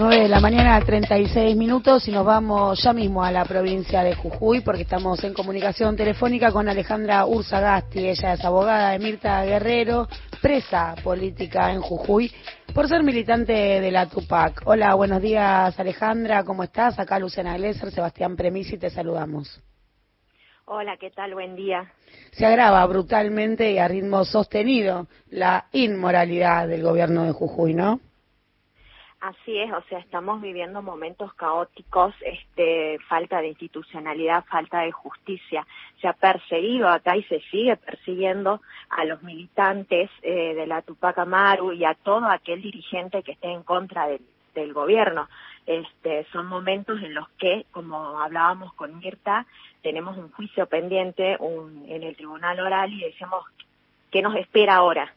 9 de la mañana, 36 minutos, y nos vamos ya mismo a la provincia de Jujuy, porque estamos en comunicación telefónica con Alejandra Urzagasti. Ella es abogada de Mirta Guerrero, presa política en Jujuy, por ser militante de la Tupac. Hola, buenos días, Alejandra, ¿cómo estás? Acá Luciana Glesser, Sebastián Premisi, te saludamos. Hola, ¿qué tal? Buen día. Se agrava brutalmente y a ritmo sostenido la inmoralidad del gobierno de Jujuy, ¿no? Así es, o sea, estamos viviendo momentos caóticos, este, falta de institucionalidad, falta de justicia. Se ha perseguido acá y se sigue persiguiendo a los militantes eh, de la Tupac Amaru y a todo aquel dirigente que esté en contra del, gobierno. Este, son momentos en los que, como hablábamos con Mirta, tenemos un juicio pendiente un, en el tribunal oral y decimos, ¿qué nos espera ahora?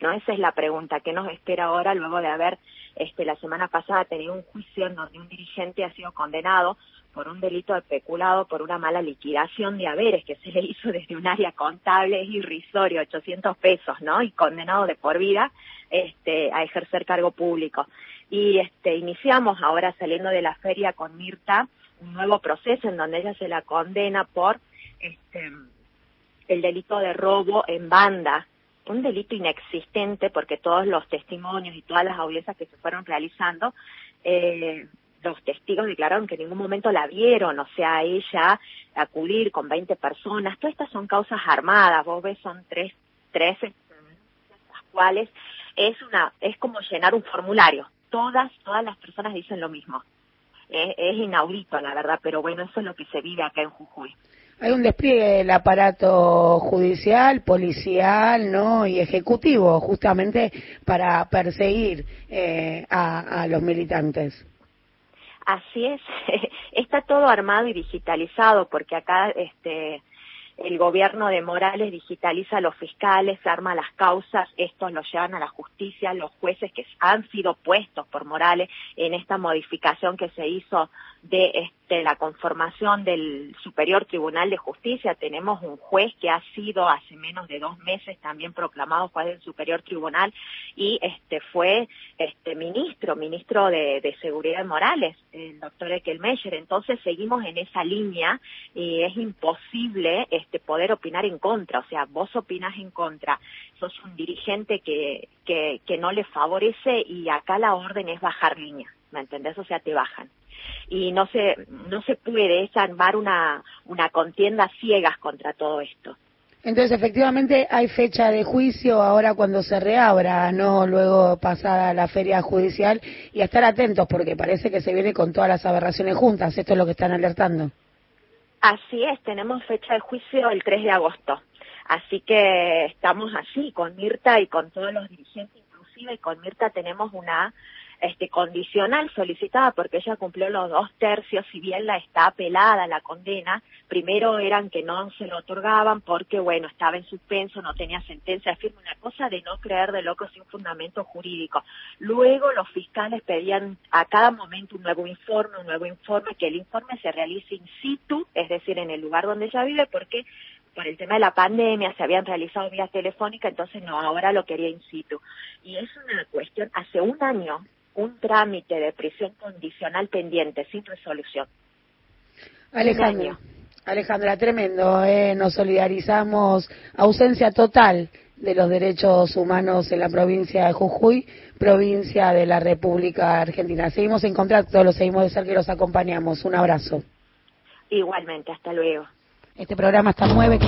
¿No? Esa es la pregunta, ¿qué nos espera ahora luego de haber este, la semana pasada tenido un juicio en donde un dirigente ha sido condenado por un delito de peculado por una mala liquidación de haberes que se le hizo desde un área contable, es irrisorio, 800 pesos, ¿no? Y condenado de por vida este, a ejercer cargo público. Y este, iniciamos ahora saliendo de la feria con Mirta un nuevo proceso en donde ella se la condena por este, el delito de robo en banda, un delito inexistente porque todos los testimonios y todas las audiencias que se fueron realizando, eh, los testigos declararon que en ningún momento la vieron, o sea, ella acudir con 20 personas, todas estas son causas armadas, vos ves, son tres, tres, las cuales es una, es como llenar un formulario, todas, todas las personas dicen lo mismo. Es, es inaudito, la verdad, pero bueno, eso es lo que se vive acá en Jujuy. Hay un despliegue del aparato judicial, policial, ¿no? Y ejecutivo, justamente para perseguir eh, a, a los militantes. Así es, está todo armado y digitalizado porque acá este el gobierno de Morales digitaliza a los fiscales, arma las causas, estos los llevan a la justicia, los jueces que han sido puestos por Morales en esta modificación que se hizo de este, la conformación del Superior Tribunal de Justicia. Tenemos un juez que ha sido hace menos de dos meses también proclamado juez del Superior Tribunal y este fue este ministro, ministro de, de Seguridad Morales, el doctor Ekelmeyer. Entonces seguimos en esa línea y es imposible este poder opinar en contra. O sea, vos opinás en contra, sos un dirigente que, que, que no le favorece y acá la orden es bajar línea. ¿Me entendés? O sea, te bajan y no se no se puede armar una una contienda ciegas contra todo esto. Entonces, efectivamente, hay fecha de juicio ahora cuando se reabra, no luego pasada la feria judicial, y a estar atentos porque parece que se viene con todas las aberraciones juntas. Esto es lo que están alertando. Así es, tenemos fecha de juicio el 3 de agosto. Así que estamos así, con Mirta y con todos los dirigentes, inclusive, y con Mirta tenemos una este condicional solicitada porque ella cumplió los dos tercios, si bien la está apelada la condena, primero eran que no se lo otorgaban porque bueno, estaba en suspenso, no tenía sentencia firme, una cosa de no creer de loco sin fundamento jurídico. Luego los fiscales pedían a cada momento un nuevo informe, un nuevo informe, que el informe se realice in situ, es decir, en el lugar donde ella vive, porque por el tema de la pandemia se habían realizado vía telefónica, entonces no, ahora lo quería in situ. Y es una cuestión, hace un año un trámite de prisión condicional pendiente, sin resolución. Alejandra, Alejandra, tremendo, ¿eh? nos solidarizamos, ausencia total de los derechos humanos en la provincia de Jujuy, provincia de la República Argentina. Seguimos en contacto, los seguimos de cerca y los acompañamos. Un abrazo. Igualmente, hasta luego. Este programa está nueve que